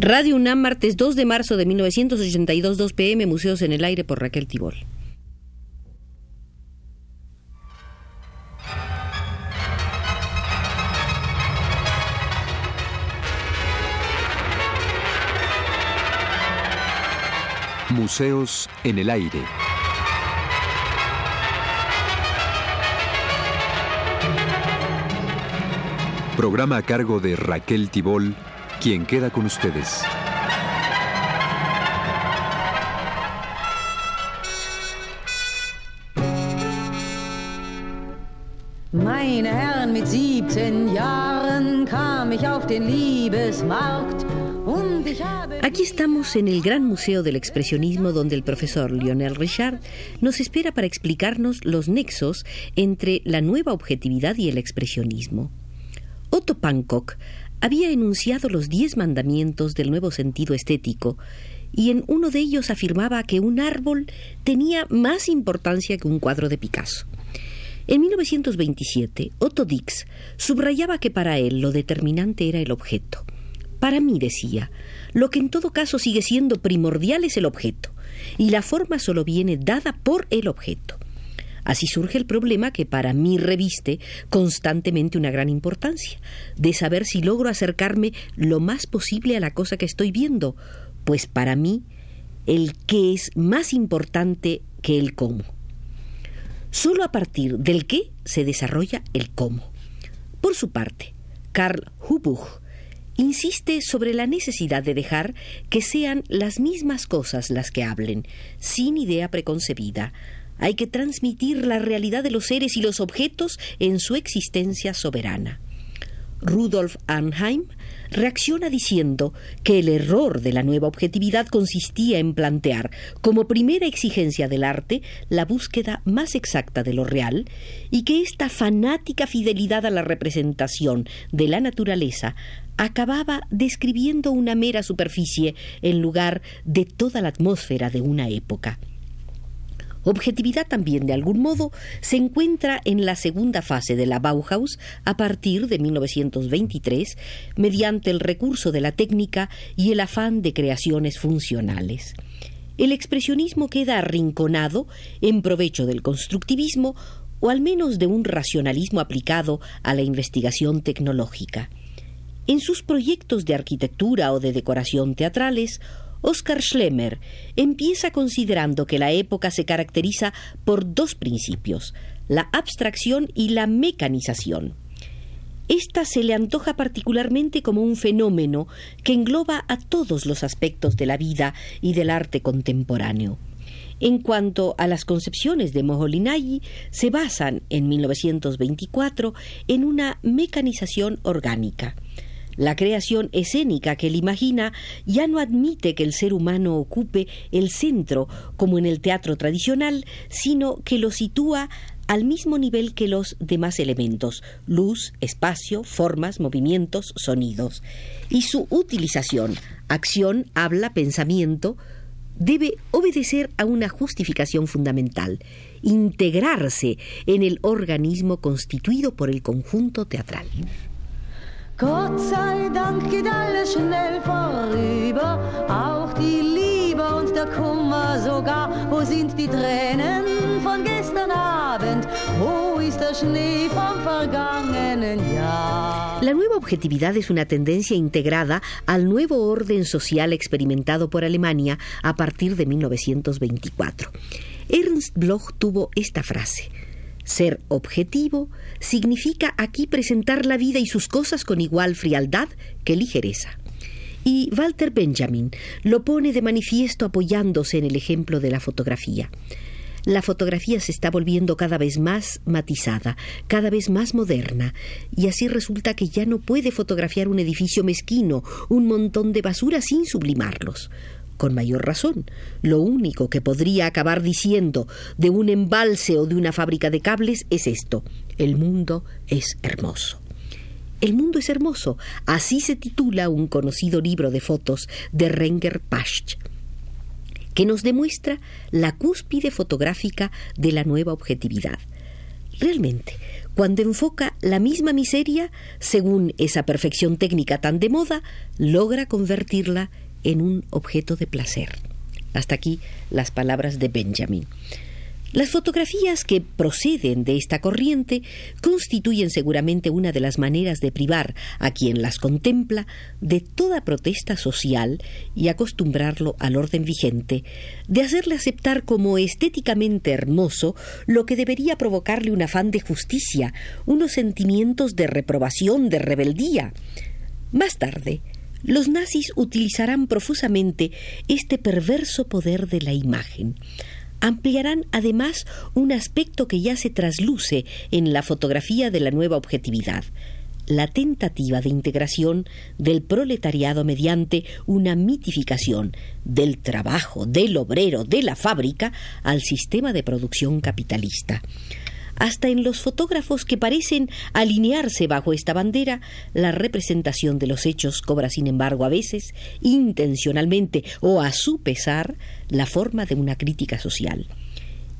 Radio UNAM, martes 2 de marzo de 1982, 2 pm, Museos en el Aire por Raquel Tibol. Museos en el Aire. Programa a cargo de Raquel Tibol, quien queda con ustedes. Meine Herren, mit 17 Jahren kam ich auf den Liebesmarkt. Aquí estamos en el Gran Museo del Expresionismo donde el profesor Lionel Richard nos espera para explicarnos los nexos entre la nueva objetividad y el expresionismo. Otto Pankow había enunciado los diez mandamientos del nuevo sentido estético y en uno de ellos afirmaba que un árbol tenía más importancia que un cuadro de Picasso. En 1927, Otto Dix subrayaba que para él lo determinante era el objeto. Para mí, decía, lo que en todo caso sigue siendo primordial es el objeto, y la forma solo viene dada por el objeto. Así surge el problema que para mí reviste constantemente una gran importancia, de saber si logro acercarme lo más posible a la cosa que estoy viendo, pues para mí el qué es más importante que el cómo. Solo a partir del qué se desarrolla el cómo. Por su parte, Karl Hubuch insiste sobre la necesidad de dejar que sean las mismas cosas las que hablen, sin idea preconcebida. Hay que transmitir la realidad de los seres y los objetos en su existencia soberana. Rudolf Arnheim reacciona diciendo que el error de la nueva objetividad consistía en plantear como primera exigencia del arte la búsqueda más exacta de lo real y que esta fanática fidelidad a la representación de la naturaleza acababa describiendo una mera superficie en lugar de toda la atmósfera de una época. Objetividad también, de algún modo, se encuentra en la segunda fase de la Bauhaus a partir de 1923, mediante el recurso de la técnica y el afán de creaciones funcionales. El expresionismo queda arrinconado en provecho del constructivismo o al menos de un racionalismo aplicado a la investigación tecnológica. En sus proyectos de arquitectura o de decoración teatrales, Oskar Schlemmer empieza considerando que la época se caracteriza por dos principios, la abstracción y la mecanización. Esta se le antoja particularmente como un fenómeno que engloba a todos los aspectos de la vida y del arte contemporáneo. En cuanto a las concepciones de Moholy-Nagy, se basan en 1924 en una mecanización orgánica. La creación escénica que él imagina ya no admite que el ser humano ocupe el centro como en el teatro tradicional, sino que lo sitúa al mismo nivel que los demás elementos, luz, espacio, formas, movimientos, sonidos. Y su utilización, acción, habla, pensamiento, debe obedecer a una justificación fundamental, integrarse en el organismo constituido por el conjunto teatral. Gott sei Dank geht alles schnell vorüber, auch die Liebe und der Kummer sogar. Wo sind die Tränen von gestern Abend? Wo ist der Schnee vom vergangenen Jahr? La nueva objetividad es una tendencia integrada al nuevo orden social experimentado por Alemania a partir de 1924. Ernst Bloch tuvo esta frase. Ser objetivo significa aquí presentar la vida y sus cosas con igual frialdad que ligereza. Y Walter Benjamin lo pone de manifiesto apoyándose en el ejemplo de la fotografía. La fotografía se está volviendo cada vez más matizada, cada vez más moderna, y así resulta que ya no puede fotografiar un edificio mezquino, un montón de basura sin sublimarlos con mayor razón. Lo único que podría acabar diciendo de un embalse o de una fábrica de cables es esto. El mundo es hermoso. El mundo es hermoso. Así se titula un conocido libro de fotos de Renger Pasch, que nos demuestra la cúspide fotográfica de la nueva objetividad. Realmente, cuando enfoca la misma miseria, según esa perfección técnica tan de moda, logra convertirla en un objeto de placer. Hasta aquí las palabras de Benjamin. Las fotografías que proceden de esta corriente constituyen seguramente una de las maneras de privar a quien las contempla de toda protesta social y acostumbrarlo al orden vigente, de hacerle aceptar como estéticamente hermoso lo que debería provocarle un afán de justicia, unos sentimientos de reprobación, de rebeldía. Más tarde, los nazis utilizarán profusamente este perverso poder de la imagen ampliarán además un aspecto que ya se trasluce en la fotografía de la nueva objetividad, la tentativa de integración del proletariado mediante una mitificación del trabajo, del obrero, de la fábrica al sistema de producción capitalista. Hasta en los fotógrafos que parecen alinearse bajo esta bandera, la representación de los hechos cobra, sin embargo, a veces, intencionalmente o a su pesar, la forma de una crítica social.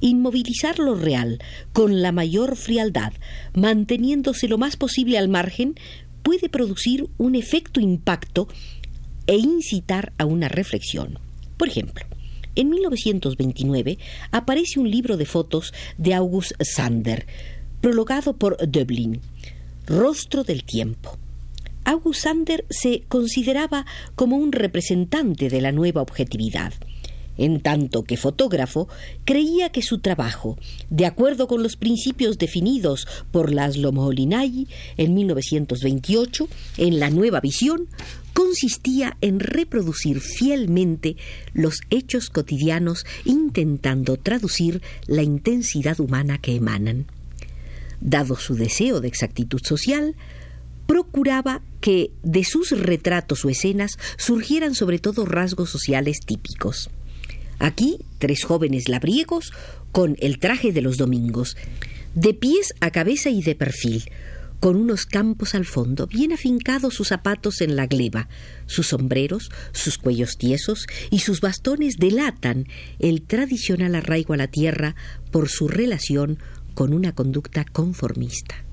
Inmovilizar lo real con la mayor frialdad, manteniéndose lo más posible al margen, puede producir un efecto impacto e incitar a una reflexión. Por ejemplo, en 1929 aparece un libro de fotos de August Sander, prologado por Döblin, Rostro del Tiempo. August Sander se consideraba como un representante de la nueva objetividad. En tanto que fotógrafo, creía que su trabajo, de acuerdo con los principios definidos por Laszlo Moholy-Nagy en 1928 en La Nueva Visión, consistía en reproducir fielmente los hechos cotidianos intentando traducir la intensidad humana que emanan. Dado su deseo de exactitud social, procuraba que de sus retratos o escenas surgieran sobre todo rasgos sociales típicos. Aquí, tres jóvenes labriegos con el traje de los domingos, de pies a cabeza y de perfil, con unos campos al fondo, bien afincados sus zapatos en la gleba, sus sombreros, sus cuellos tiesos y sus bastones delatan el tradicional arraigo a la tierra por su relación con una conducta conformista.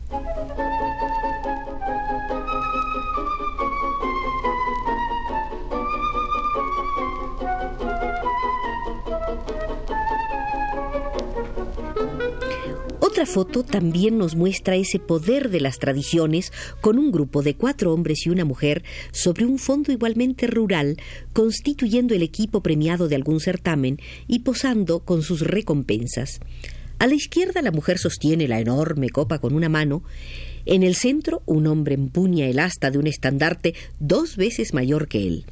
Foto también nos muestra ese poder de las tradiciones con un grupo de cuatro hombres y una mujer sobre un fondo igualmente rural, constituyendo el equipo premiado de algún certamen y posando con sus recompensas. A la izquierda la mujer sostiene la enorme copa con una mano, en el centro un hombre empuña el asta de un estandarte dos veces mayor que él.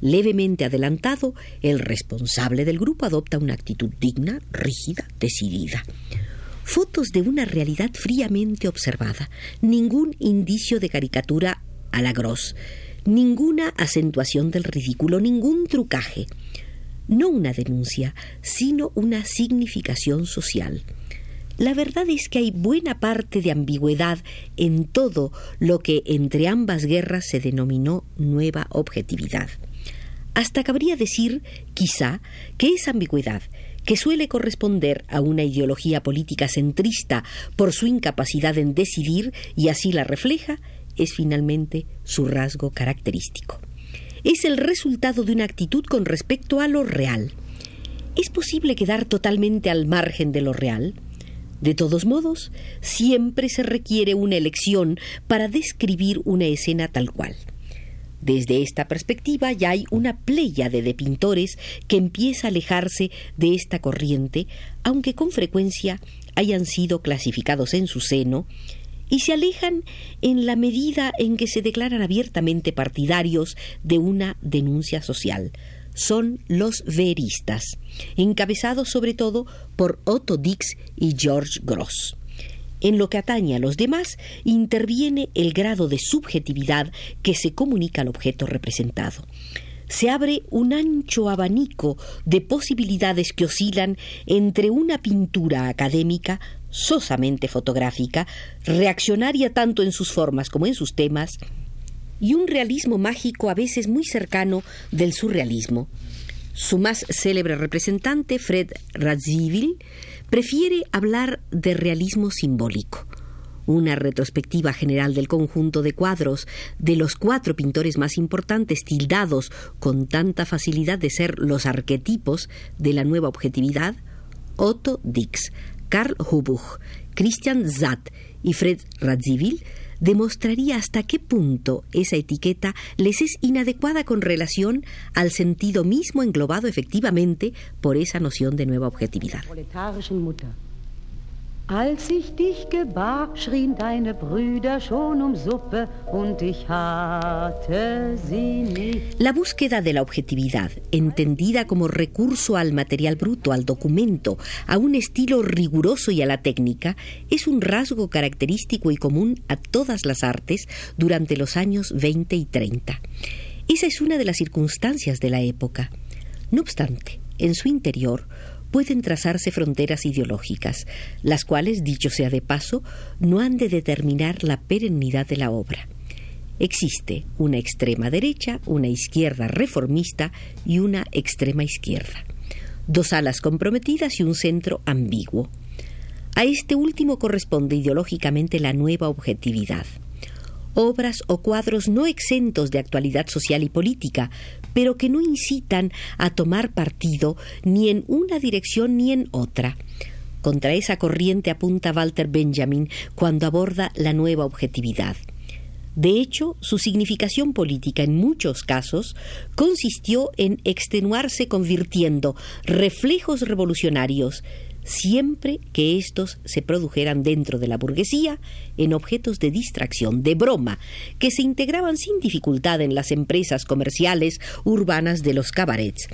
Levemente adelantado, el responsable del grupo adopta una actitud digna, rígida, decidida fotos de una realidad fríamente observada, ningún indicio de caricatura a la gros, ninguna acentuación del ridículo, ningún trucaje. No una denuncia, sino una significación social. La verdad es que hay buena parte de ambigüedad en todo lo que entre ambas guerras se denominó nueva objetividad. Hasta cabría decir, quizá, que esa ambigüedad que suele corresponder a una ideología política centrista por su incapacidad en decidir y así la refleja, es finalmente su rasgo característico. Es el resultado de una actitud con respecto a lo real. ¿Es posible quedar totalmente al margen de lo real? De todos modos, siempre se requiere una elección para describir una escena tal cual. Desde esta perspectiva ya hay una pléyade de pintores que empieza a alejarse de esta corriente, aunque con frecuencia hayan sido clasificados en su seno, y se alejan en la medida en que se declaran abiertamente partidarios de una denuncia social. Son los veristas, encabezados sobre todo por Otto Dix y George Gross. En lo que atañe a los demás, interviene el grado de subjetividad que se comunica al objeto representado. Se abre un ancho abanico de posibilidades que oscilan entre una pintura académica sosamente fotográfica, reaccionaria tanto en sus formas como en sus temas, y un realismo mágico a veces muy cercano del surrealismo. Su más célebre representante, Fred Radziwill, prefiere hablar de realismo simbólico, una retrospectiva general del conjunto de cuadros de los cuatro pintores más importantes tildados con tanta facilidad de ser los arquetipos de la nueva objetividad, Otto Dix, Karl Hubuch, Christian Zatt y Fred Radziwill, demostraría hasta qué punto esa etiqueta les es inadecuada con relación al sentido mismo englobado efectivamente por esa noción de nueva objetividad. La búsqueda de la objetividad, entendida como recurso al material bruto, al documento, a un estilo riguroso y a la técnica, es un rasgo característico y común a todas las artes durante los años 20 y 30. Esa es una de las circunstancias de la época. No obstante, en su interior, pueden trazarse fronteras ideológicas, las cuales, dicho sea de paso, no han de determinar la perennidad de la obra. Existe una extrema derecha, una izquierda reformista y una extrema izquierda. Dos alas comprometidas y un centro ambiguo. A este último corresponde ideológicamente la nueva objetividad obras o cuadros no exentos de actualidad social y política, pero que no incitan a tomar partido ni en una dirección ni en otra. Contra esa corriente apunta Walter Benjamin cuando aborda la nueva objetividad. De hecho, su significación política en muchos casos consistió en extenuarse convirtiendo reflejos revolucionarios siempre que estos se produjeran dentro de la burguesía en objetos de distracción, de broma, que se integraban sin dificultad en las empresas comerciales urbanas de los cabarets.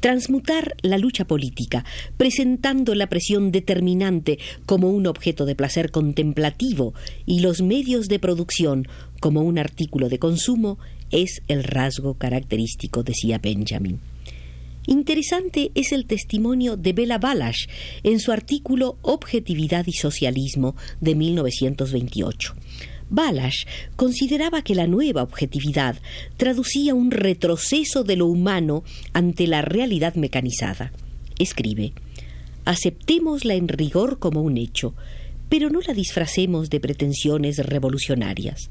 Transmutar la lucha política, presentando la presión determinante como un objeto de placer contemplativo y los medios de producción como un artículo de consumo, es el rasgo característico, decía Benjamin. Interesante es el testimonio de Bela Balash en su artículo Objetividad y Socialismo de 1928. Balash consideraba que la nueva objetividad traducía un retroceso de lo humano ante la realidad mecanizada. Escribe Aceptémosla en rigor como un hecho, pero no la disfracemos de pretensiones revolucionarias.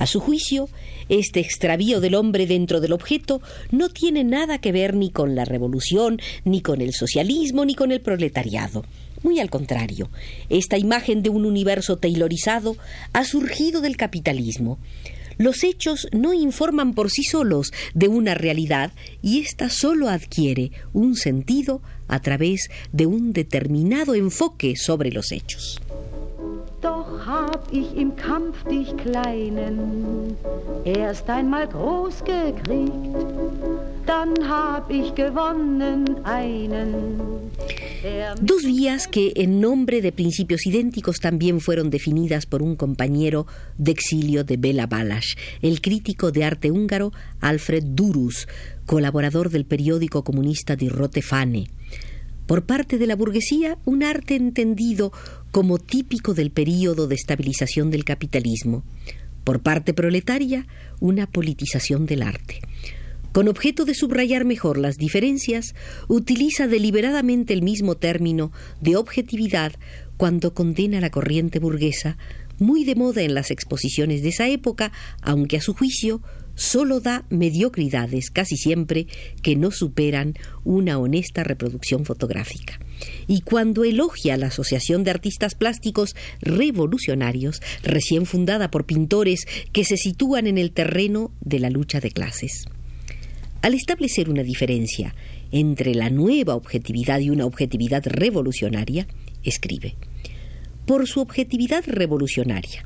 A su juicio, este extravío del hombre dentro del objeto no tiene nada que ver ni con la revolución, ni con el socialismo, ni con el proletariado. Muy al contrario, esta imagen de un universo taylorizado ha surgido del capitalismo. Los hechos no informan por sí solos de una realidad y ésta solo adquiere un sentido a través de un determinado enfoque sobre los hechos. Doch hab ich im Kampf dich Kleinen erst einmal groß gekriegt, dann hab ich gewonnen einen. Dos vías que en nombre de principios idénticos también fueron definidas por un compañero de exilio de Bela Balas, el crítico de arte húngaro Alfred Durus, colaborador del periódico comunista Die Rote Fahne por parte de la burguesía un arte entendido como típico del período de estabilización del capitalismo, por parte proletaria una politización del arte. Con objeto de subrayar mejor las diferencias, utiliza deliberadamente el mismo término de objetividad cuando condena la corriente burguesa, muy de moda en las exposiciones de esa época, aunque a su juicio solo da mediocridades casi siempre que no superan una honesta reproducción fotográfica. Y cuando elogia la Asociación de Artistas Plásticos Revolucionarios, recién fundada por pintores que se sitúan en el terreno de la lucha de clases. Al establecer una diferencia entre la nueva objetividad y una objetividad revolucionaria, escribe, por su objetividad revolucionaria,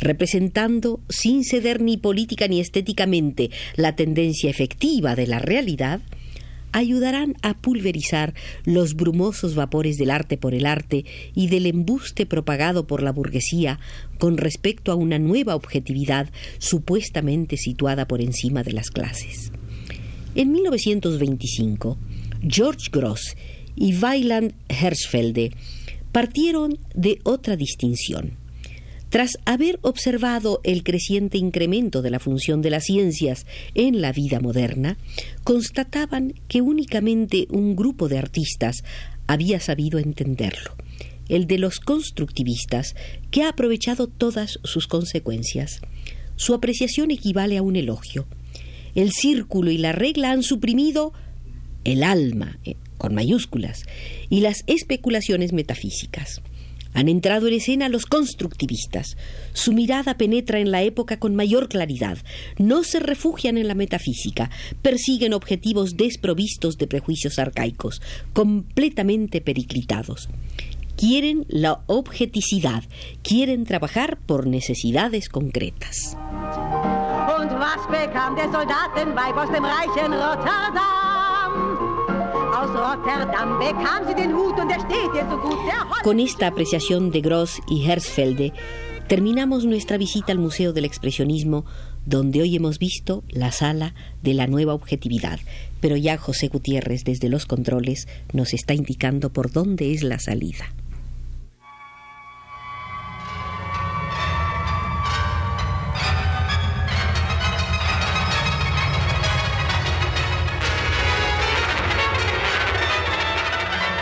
representando, sin ceder ni política ni estéticamente, la tendencia efectiva de la realidad, ayudarán a pulverizar los brumosos vapores del arte por el arte y del embuste propagado por la burguesía con respecto a una nueva objetividad supuestamente situada por encima de las clases. En 1925, George Gross y Weiland Hirschfelde partieron de otra distinción tras haber observado el creciente incremento de la función de las ciencias en la vida moderna, constataban que únicamente un grupo de artistas había sabido entenderlo, el de los constructivistas, que ha aprovechado todas sus consecuencias. Su apreciación equivale a un elogio. El círculo y la regla han suprimido el alma, eh, con mayúsculas, y las especulaciones metafísicas. Han entrado en escena los constructivistas. Su mirada penetra en la época con mayor claridad. No se refugian en la metafísica, persiguen objetivos desprovistos de prejuicios arcaicos, completamente periclitados. Quieren la objeticidad, quieren trabajar por necesidades concretas. Con esta apreciación de Gross y Herzfelde, terminamos nuestra visita al Museo del Expresionismo, donde hoy hemos visto la sala de la nueva objetividad. Pero ya José Gutiérrez desde los controles nos está indicando por dónde es la salida.